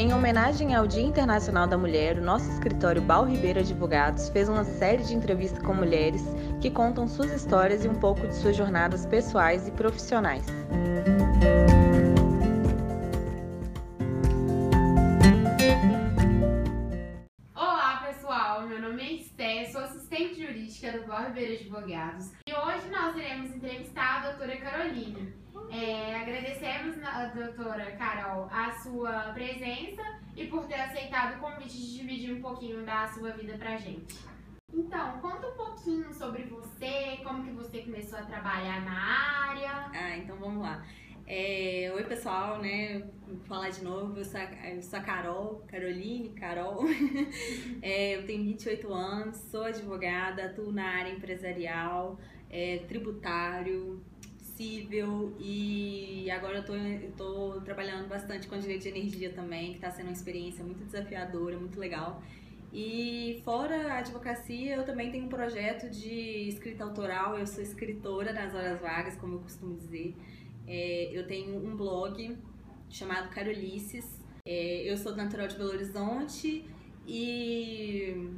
Em homenagem ao Dia Internacional da Mulher, o nosso escritório Bal Ribeiro Advogados fez uma série de entrevistas com mulheres que contam suas histórias e um pouco de suas jornadas pessoais e profissionais. Olá pessoal, meu nome é Esté, sou assistente jurídica do Bal Ribeiro Advogados e hoje nós iremos entrevistar a doutora Caroline. É, a doutora Carol a sua presença e por ter aceitado o convite de dividir um pouquinho da sua vida pra gente. Então, conta um pouquinho sobre você, como que você começou a trabalhar na área. Ah, então vamos lá. É, oi pessoal, né? Vou falar de novo, eu sou, a, eu sou a Carol, Caroline, Carol. É, eu tenho 28 anos, sou advogada, atuo na área empresarial, é, tributário, e agora eu tô trabalhando bastante com direito de energia também, que está sendo uma experiência muito desafiadora, muito legal. E fora a advocacia, eu também tenho um projeto de escrita autoral, eu sou escritora nas horas vagas, como eu costumo dizer. É, eu tenho um blog chamado Carolices, é, eu sou natural de Belo Horizonte e...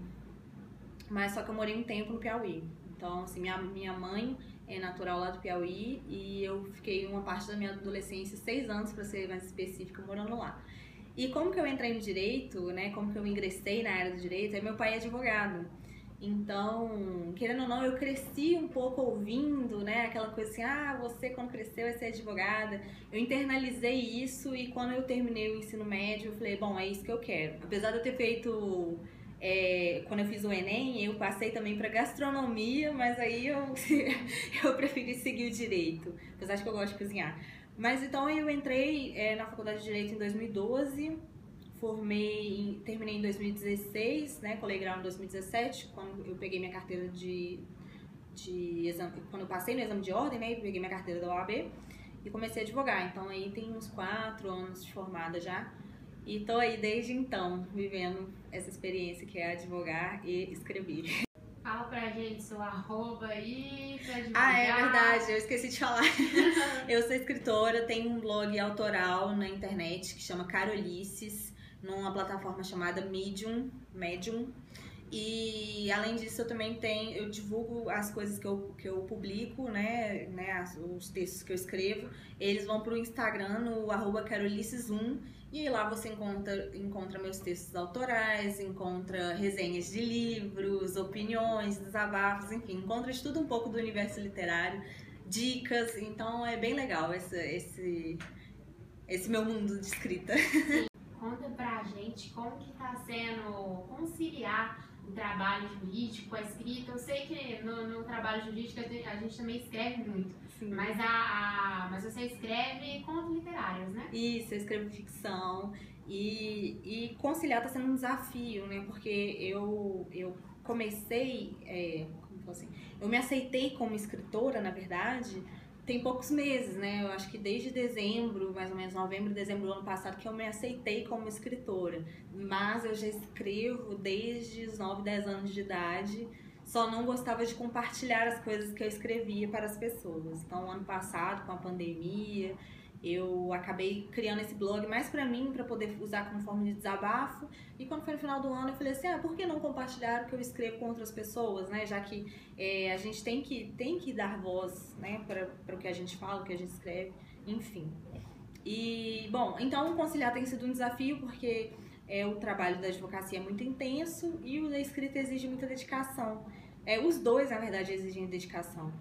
Mas só que eu morei um tempo no Piauí. Então, assim, minha, minha mãe é natural lá do Piauí e eu fiquei uma parte da minha adolescência, seis anos para ser mais específica, morando lá. E como que eu entrei no direito, né? Como que eu ingressei na área do direito? É meu pai é advogado. Então, querendo ou não, eu cresci um pouco ouvindo, né? Aquela coisa assim, ah, você quando cresceu vai ser advogada. Eu internalizei isso e quando eu terminei o ensino médio, eu falei, bom, é isso que eu quero. Apesar de eu ter feito é, quando eu fiz o Enem, eu passei também para gastronomia, mas aí eu, eu preferi seguir o direito, apesar de que eu gosto de cozinhar. Mas então eu entrei é, na faculdade de Direito em 2012, formei, terminei em 2016, né, colei grau em 2017, quando eu peguei minha carteira de, de exame, quando eu passei no exame de ordem, né, peguei minha carteira da OAB e comecei a advogar. Então aí tem uns quatro anos de formada já. E tô aí desde então, vivendo essa experiência que é advogar e escrever. Fala pra gente seu arroba aí pra advogar. Ah, é verdade, eu esqueci de falar. eu sou escritora, tenho um blog autoral na internet que chama Carolices, numa plataforma chamada Medium, Medium. E além disso, eu também tenho, eu divulgo as coisas que eu, que eu publico, né, né, os textos que eu escrevo, eles vão pro Instagram no arroba carolices1 e lá você encontra, encontra meus textos autorais, encontra resenhas de livros, opiniões, desabafos, enfim, encontra de tudo um pouco do universo literário, dicas, então é bem legal esse, esse, esse meu mundo de escrita. Conta pra gente como que tá sendo conciliar o trabalho jurídico, a escrita. Eu sei que no, no trabalho jurídico a gente também escreve muito, Sim. mas, a, a, mas você escreve contos literários, né? Isso, eu escrevo ficção. E, e conciliar está sendo um desafio, né? Porque eu, eu comecei, é, como assim, eu me aceitei como escritora, na verdade, tem poucos meses, né? Eu acho que desde dezembro, mais ou menos novembro, dezembro do ano passado, que eu me aceitei como escritora. Mas eu já escrevo desde os 9, 10 anos de idade. Só não gostava de compartilhar as coisas que eu escrevia para as pessoas. Então, ano passado, com a pandemia, eu acabei criando esse blog mais para mim, para poder usar como forma de desabafo. E quando foi no final do ano, eu falei assim: ah, por que não compartilhar o que eu escrevo com outras pessoas, né? Já que é, a gente tem que, tem que dar voz né, para o que a gente fala, o que a gente escreve, enfim. E, bom, então conciliar tem sido um desafio porque é, o trabalho da advocacia é muito intenso e o da escrita exige muita dedicação. É, os dois, na verdade, exigem dedicação.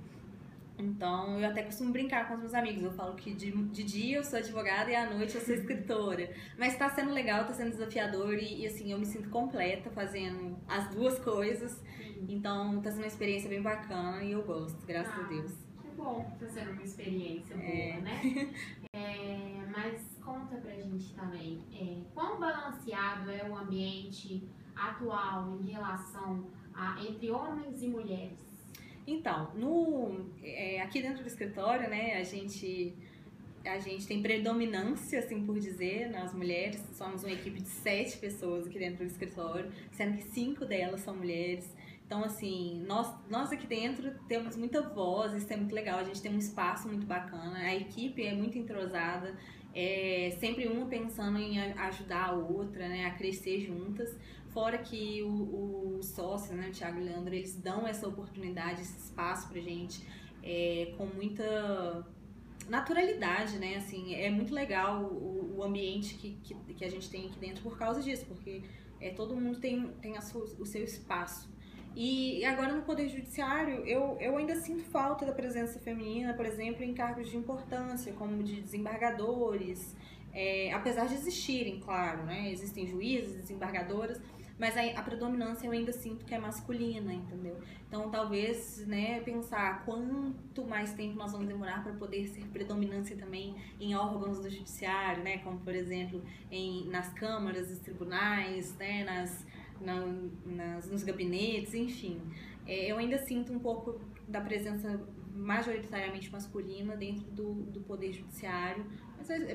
Então, eu até costumo brincar com os meus amigos. Eu falo que de, de dia eu sou advogada e à noite eu sou escritora. Mas tá sendo legal, tá sendo desafiador e, e assim, eu me sinto completa fazendo as duas coisas. Então, tá sendo uma experiência bem bacana e eu gosto, graças ah, a Deus. Que bom tá sendo uma experiência boa, é. né? é, mas conta pra gente também, é, quão balanceado é o ambiente atual em relação a entre homens e mulheres? Então, no, é, aqui dentro do escritório, né, a gente, a gente tem predominância, assim por dizer, nós mulheres. Somos uma equipe de sete pessoas aqui dentro do escritório, sendo que cinco delas são mulheres. Então, assim, nós, nós aqui dentro temos muita voz, isso é muito legal. A gente tem um espaço muito bacana, a equipe é muito entrosada é, sempre uma pensando em ajudar a outra, né, a crescer juntas. Fora que os sócios, né, o Thiago e o Leandro, eles dão essa oportunidade, esse espaço pra gente é, com muita naturalidade, né? Assim, é muito legal o, o ambiente que, que, que, a gente tem aqui dentro por causa disso, porque é, todo mundo tem, tem sua, o seu espaço. E agora no Poder Judiciário, eu, eu ainda sinto falta da presença feminina, por exemplo, em cargos de importância, como de desembargadores, é, apesar de existirem, claro, né? Existem juízes, desembargadoras, mas a, a, predominância eu ainda sinto que é masculina, entendeu? Então talvez, né, pensar quanto mais tempo nós vamos demorar para poder ser predominância também em órgãos do judiciário, né, como por exemplo em, nas câmaras, nos tribunais, né, nas, na, nas, nos gabinetes, enfim. É, eu ainda sinto um pouco da presença majoritariamente masculina dentro do, do poder judiciário,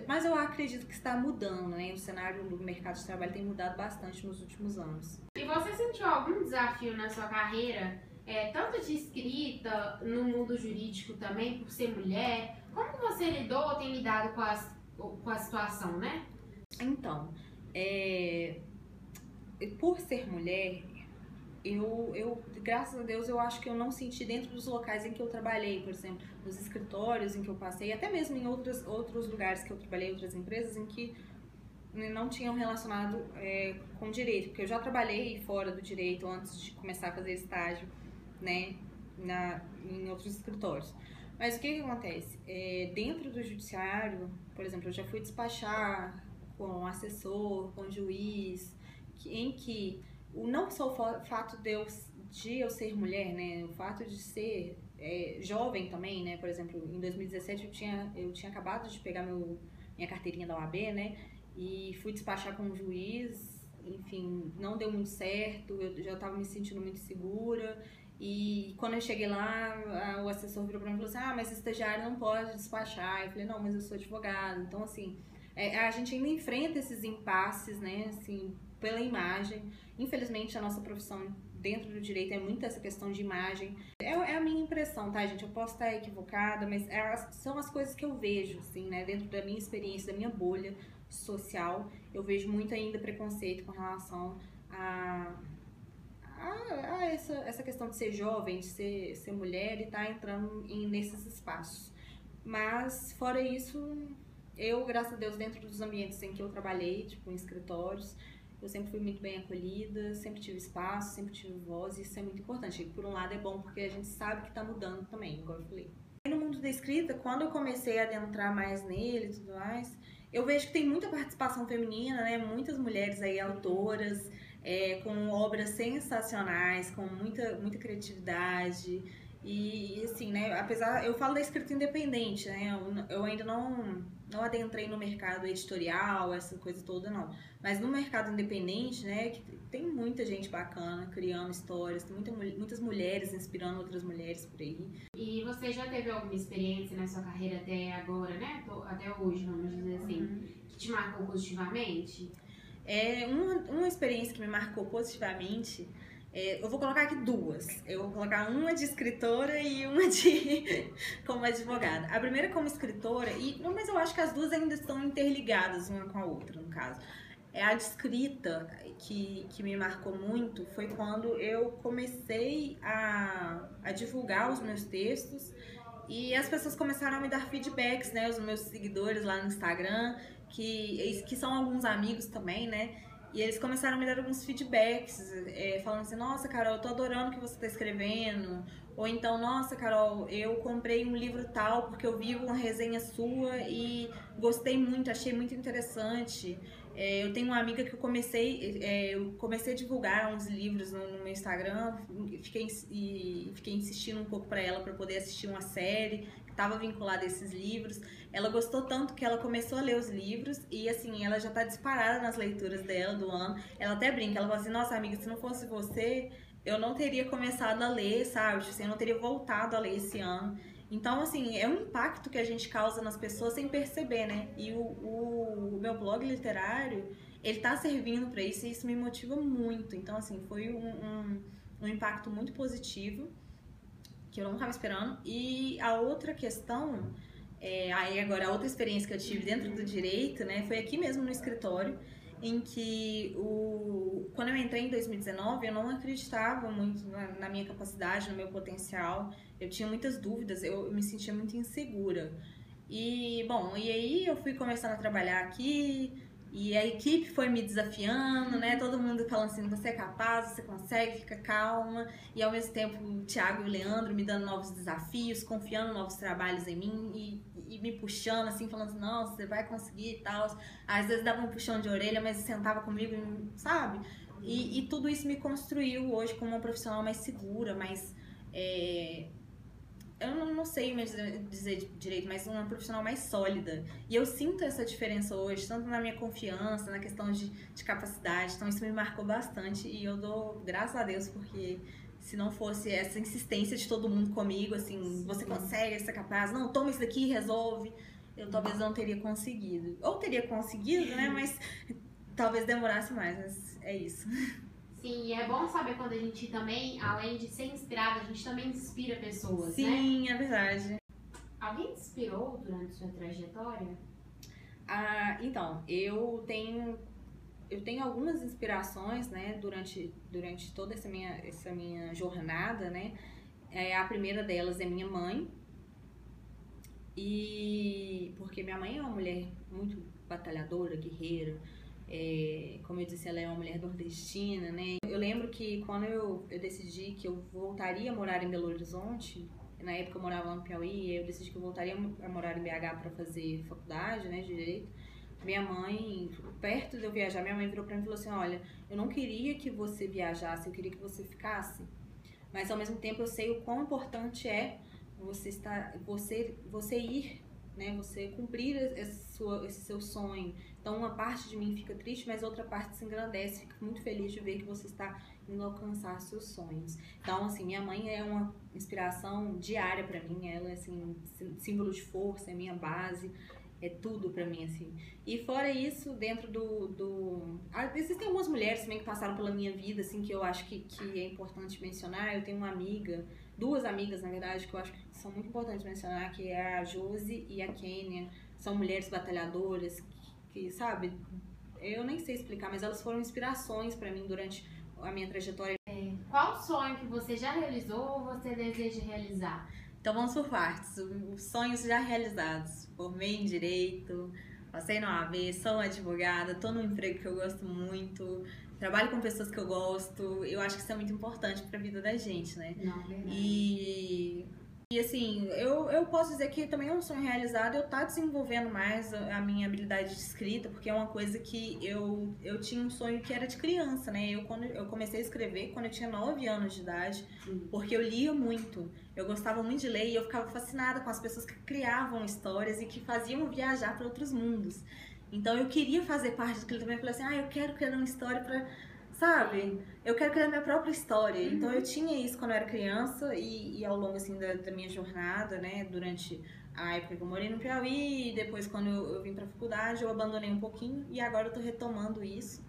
mas, eu acredito que está mudando, né? O cenário do mercado de trabalho tem mudado bastante nos últimos anos. E você sentiu algum desafio na sua carreira, é, tanto de escrita, no mundo jurídico também, por ser mulher? Como você lidou ou tem lidado com, as, com a situação, né? Então, é, por ser mulher, eu, eu, graças a Deus, eu acho que eu não senti dentro dos locais em que eu trabalhei, por exemplo, nos escritórios em que eu passei, até mesmo em outros, outros lugares que eu trabalhei, outras empresas, em que não tinham relacionado é, com direito, porque eu já trabalhei fora do direito antes de começar a fazer estágio, né, na, em outros escritórios. Mas o que, que acontece? É, dentro do judiciário, por exemplo, eu já fui despachar com assessor, com juiz, que, em que o não só o fato de eu, de eu ser mulher, né, o fato de ser é, jovem também, né, por exemplo, em 2017 eu tinha, eu tinha acabado de pegar meu, minha carteirinha da OAB, né, e fui despachar com o juiz, enfim, não deu muito certo, eu já estava me sentindo muito segura, e quando eu cheguei lá, o assessor virou para mim e falou assim, ah, mas estagiário não pode despachar, eu falei, não, mas eu sou advogado, então assim, é, a gente ainda enfrenta esses impasses, né, assim, pela imagem. Infelizmente, a nossa profissão dentro do direito é muito essa questão de imagem. É, é a minha impressão, tá, gente? Eu posso estar equivocada, mas é, são as coisas que eu vejo, assim, né? Dentro da minha experiência, da minha bolha social, eu vejo muito ainda preconceito com relação a essa, essa questão de ser jovem, de ser, ser mulher e estar tá entrando em, nesses espaços. Mas, fora isso, eu, graças a Deus, dentro dos ambientes em que eu trabalhei, tipo, em escritórios, eu sempre fui muito bem acolhida, sempre tive espaço, sempre tive voz, e isso é muito importante. E por um lado é bom porque a gente sabe que está mudando também, igual eu falei. No mundo da escrita, quando eu comecei a adentrar mais nele e tudo mais, eu vejo que tem muita participação feminina, né? Muitas mulheres aí autoras, é, com obras sensacionais, com muita, muita criatividade. E, assim, né, apesar, eu falo da escrita independente, né, eu, eu, ainda não, não adentrei no mercado editorial, essa coisa toda, não. Mas no mercado independente, né, que tem muita gente bacana criando histórias, tem muita, muitas mulheres inspirando outras mulheres por aí. E você já teve alguma experiência na sua carreira até agora, né, até hoje, vamos dizer assim, uhum. que te marcou positivamente? É, uma, uma experiência que me marcou positivamente é, eu vou colocar aqui duas. Eu vou colocar uma de escritora e uma de como advogada. A primeira como escritora, e mas eu acho que as duas ainda estão interligadas uma com a outra, no caso. É a de escrita que, que me marcou muito foi quando eu comecei a, a divulgar os meus textos e as pessoas começaram a me dar feedbacks, né? Os meus seguidores lá no Instagram, que, que são alguns amigos também, né? E eles começaram a me dar alguns feedbacks, é, falando assim, nossa, Carol, eu tô adorando o que você tá escrevendo. Ou então, nossa, Carol, eu comprei um livro tal porque eu vi uma resenha sua e gostei muito, achei muito interessante. É, eu tenho uma amiga que eu comecei, é, eu comecei a divulgar uns livros no, no meu Instagram fiquei, e fiquei insistindo um pouco para ela para poder assistir uma série que estava vinculada a esses livros. Ela gostou tanto que ela começou a ler os livros e assim, ela já está disparada nas leituras dela do ano. Ela até brinca, ela fala assim: "Nossa, amiga, se não fosse você, eu não teria começado a ler, sabe? Tipo assim, eu não teria voltado a ler esse ano". Então, assim, é um impacto que a gente causa nas pessoas sem perceber, né? E o, o, o meu blog literário, ele tá servindo para isso e isso me motiva muito. Então, assim, foi um, um, um impacto muito positivo que eu não estava esperando. E a outra questão É, aí agora a outra experiência que eu tive dentro do direito, né, foi aqui mesmo no escritório, em que o quando eu entrei em 2019 eu não acreditava muito na, na minha capacidade, no meu potencial. Eu tinha muitas dúvidas, eu, eu me sentia muito insegura. E bom, e aí eu fui começando a trabalhar aqui, e a equipe foi me desafiando, né? Todo mundo falando assim, você é capaz, você consegue, fica calma. E ao mesmo tempo o Thiago e o Leandro me dando novos desafios, confiando novos trabalhos em mim e, e me puxando assim, falando assim, não, você vai conseguir e tal. Às vezes dava um puxão de orelha, mas sentava comigo, sabe? E, e tudo isso me construiu hoje como uma profissional mais segura, mais é, eu não, não sei dizer direito, mas uma profissional mais sólida. E eu sinto essa diferença hoje, tanto na minha confiança, na questão de, de capacidade. Então isso me marcou bastante e eu dou graças a Deus porque se não fosse essa insistência de todo mundo comigo, assim, Sim. você consegue, você é capaz, não, toma isso daqui e resolve, eu talvez não teria conseguido. Ou teria conseguido, né, mas talvez demorasse mais, mas é isso. Sim, e é bom saber quando a gente também, além de ser inspirada, a gente também inspira pessoas, Sim, né? Sim, é verdade. Alguém te inspirou durante sua trajetória? Ah, então, eu tenho eu tenho algumas inspirações, né, durante, durante toda essa minha, essa minha jornada, né? É, a primeira delas é minha mãe. E porque minha mãe é uma mulher muito batalhadora, guerreira, é, como eu disse, ela é uma mulher nordestina, né? Eu lembro que quando eu, eu decidi que eu voltaria a morar em Belo Horizonte, na época eu morava no Piauí, eu decidi que eu voltaria a morar em BH para fazer faculdade, né, de direito. Minha mãe, perto de eu viajar, minha mãe virou para mim e falou assim: "Olha, eu não queria que você viajasse, eu queria que você ficasse. Mas ao mesmo tempo eu sei o quão importante é você estar, você, você ir né? Você cumprir esse, sua, esse seu sonho. Então, uma parte de mim fica triste, mas outra parte se engrandece, fica muito feliz de ver que você está indo alcançar seus sonhos. Então, assim, minha mãe é uma inspiração diária para mim, ela é, assim, símbolo de força, é minha base, é tudo para mim, assim. E fora isso, dentro do, do... Ah, existem algumas mulheres também que passaram pela minha vida, assim, que eu acho que, que é importante mencionar. Eu tenho uma amiga duas amigas, na verdade, que eu acho que são muito importantes mencionar, que é a Josi e a Kênia. São mulheres batalhadoras que, que, sabe, eu nem sei explicar, mas elas foram inspirações para mim durante a minha trajetória. É, qual sonho que você já realizou ou você deseja realizar? Então vamos por partes. Os sonhos já realizados. Formei em Direito, passei no AV, sou advogada, tô num emprego que eu gosto muito, trabalho com pessoas que eu gosto, eu acho que isso é muito importante para a vida da gente, né? Não, verdade. E e assim, eu, eu posso dizer que também é um sonho realizado eu estar tá desenvolvendo mais a minha habilidade de escrita, porque é uma coisa que eu, eu tinha um sonho que era de criança, né? Eu, quando, eu comecei a escrever quando eu tinha 9 anos de idade, porque eu lia muito. Eu gostava muito de ler e eu ficava fascinada com as pessoas que criavam histórias e que faziam viajar para outros mundos. Então eu queria fazer parte daquilo também. Eu falei assim, ah, eu quero criar uma história para sabe? Eu quero criar minha própria história. Uhum. Então eu tinha isso quando eu era criança e, e ao longo assim da, da, minha jornada, né, durante a época que eu morei no Piauí, depois quando eu, eu vim para faculdade, eu abandonei um pouquinho e agora eu tô retomando isso.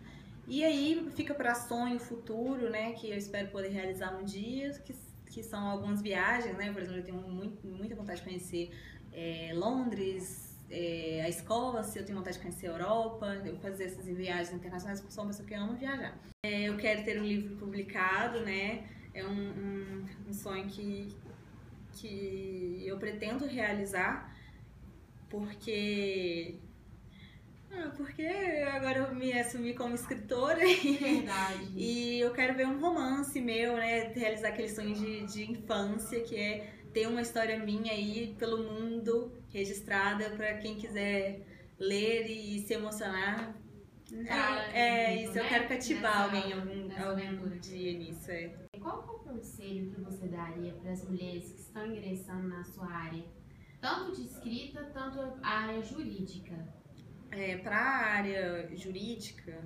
E aí fica para sonho futuro, né, que eu espero poder realizar um dia, que, que são algumas viagens, né? Por exemplo, eu tenho muito, muita vontade de conhecer é, Londres, é, a Escócia, eu tenho vontade de conhecer a Europa, eu fazer essas viagens internacionais, porque sou uma pessoa que ama viajar. É, eu quero ter um livro publicado, né? É um, um, um sonho que, que eu pretendo realizar, porque ah, porque agora eu me assumi como escritora Verdade. e eu quero ver um romance meu, né? Realizar aquele sonho de, de infância que é ter uma história minha aí pelo mundo registrada para quem quiser ler e se emocionar. Ah, é, é, isso, né? eu quero cativar alguém algum, algum dia nisso. É. Qual é o conselho que você daria para as mulheres que estão ingressando na sua área, tanto de escrita, tanto a área jurídica? É, para a área jurídica,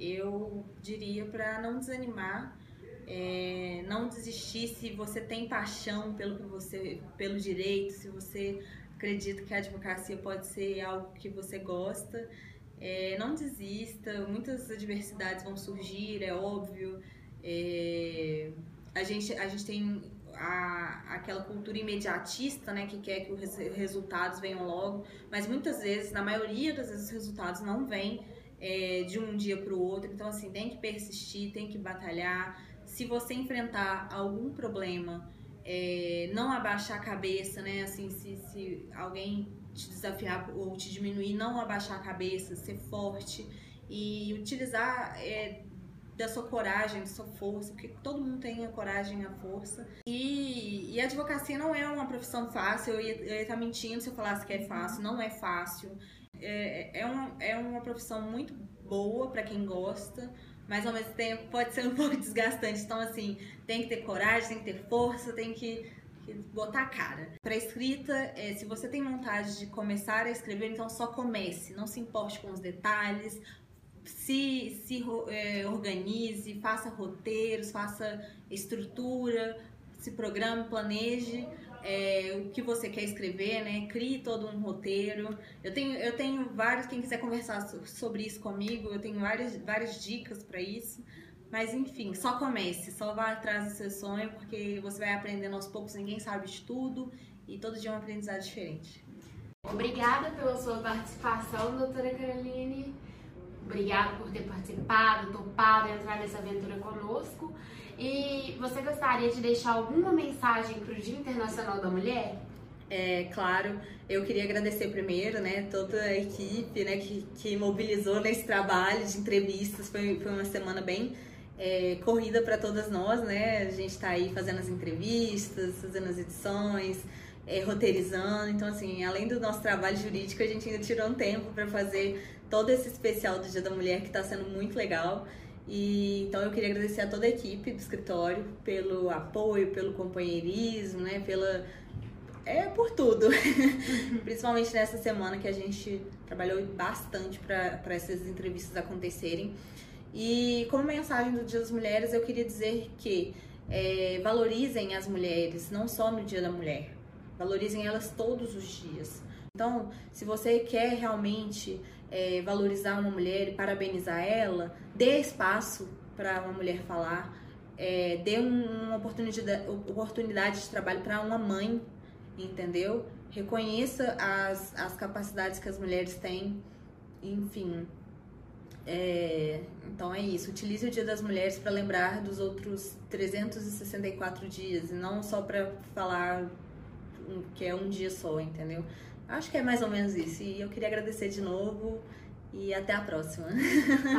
eu diria para não desanimar, é, não desistir se você tem paixão pelo que você, pelo direito, se você acredita que a advocacia pode ser algo que você gosta. É, não desista, muitas adversidades vão surgir, é óbvio. É, a, gente, a gente tem a, aquela cultura imediatista, né, que quer que os resultados venham logo, mas muitas vezes, na maioria das vezes, os resultados não vêm é, de um dia para o outro. Então, assim, tem que persistir, tem que batalhar. Se você enfrentar algum problema, é, não abaixar a cabeça, né? Assim, se, se alguém te desafiar ou te diminuir, não abaixar a cabeça, ser forte e utilizar é, da sua coragem, da sua força, porque todo mundo tem a coragem e a força. E, e a advocacia não é uma profissão fácil, eu ia, eu ia estar mentindo se eu falasse que é fácil, não é fácil. É, é, uma, é uma profissão muito boa para quem gosta, mas ao mesmo tempo pode ser um pouco desgastante. Então, assim, tem que ter coragem, tem que ter força, tem que, botar a cara. Para escrita, é, se você tem vontade de começar a escrever, então só comece, não se importe com os detalhes, se, se é, organize, faça roteiros, faça estrutura, se programe, planeje é, o que você quer escrever, né? Crie todo um roteiro. Eu tenho, eu tenho vários, quem quiser conversar sobre isso comigo, eu tenho várias, várias dicas para isso. Mas enfim, só comece, só vá atrás do seu sonho, porque você vai aprendendo aos poucos, ninguém sabe de tudo e todo dia é um aprendizado diferente. Obrigada pela sua participação, doutora Caroline. Obrigada por ter participado, topado entrar nessa aventura conosco. E você gostaria de deixar alguma mensagem para o Dia Internacional da Mulher? É, claro, eu queria agradecer primeiro, né, toda a equipe, né, que, que mobilizou nesse trabalho de entrevistas. Foi, foi uma semana bem é, corrida para todas nós, né? A gente está aí fazendo as entrevistas, fazendo as edições, é, roteirizando. Então, assim, além do nosso trabalho jurídico, a gente ainda tirou um tempo para fazer todo esse especial do Dia da Mulher que está sendo muito legal. E então eu queria agradecer a toda a equipe do escritório pelo apoio, pelo companheirismo, né, pela é por tudo. Principalmente nessa semana que a gente trabalhou bastante para essas entrevistas acontecerem. E como mensagem do Dia das Mulheres, eu queria dizer que é, valorizem as mulheres, não só no Dia da Mulher. Valorizem elas todos os dias. Então, se você quer realmente é, valorizar uma mulher e parabenizar ela, dê espaço para uma mulher falar, é, dê uma oportunidade, oportunidade de trabalho para uma mãe, entendeu? Reconheça as, as capacidades que as mulheres têm, enfim. É, então é isso. Utilize o Dia das Mulheres para lembrar dos outros 364 dias e não só para falar que é um dia só, entendeu? Acho que é mais ou menos isso. E eu queria agradecer de novo e até a próxima.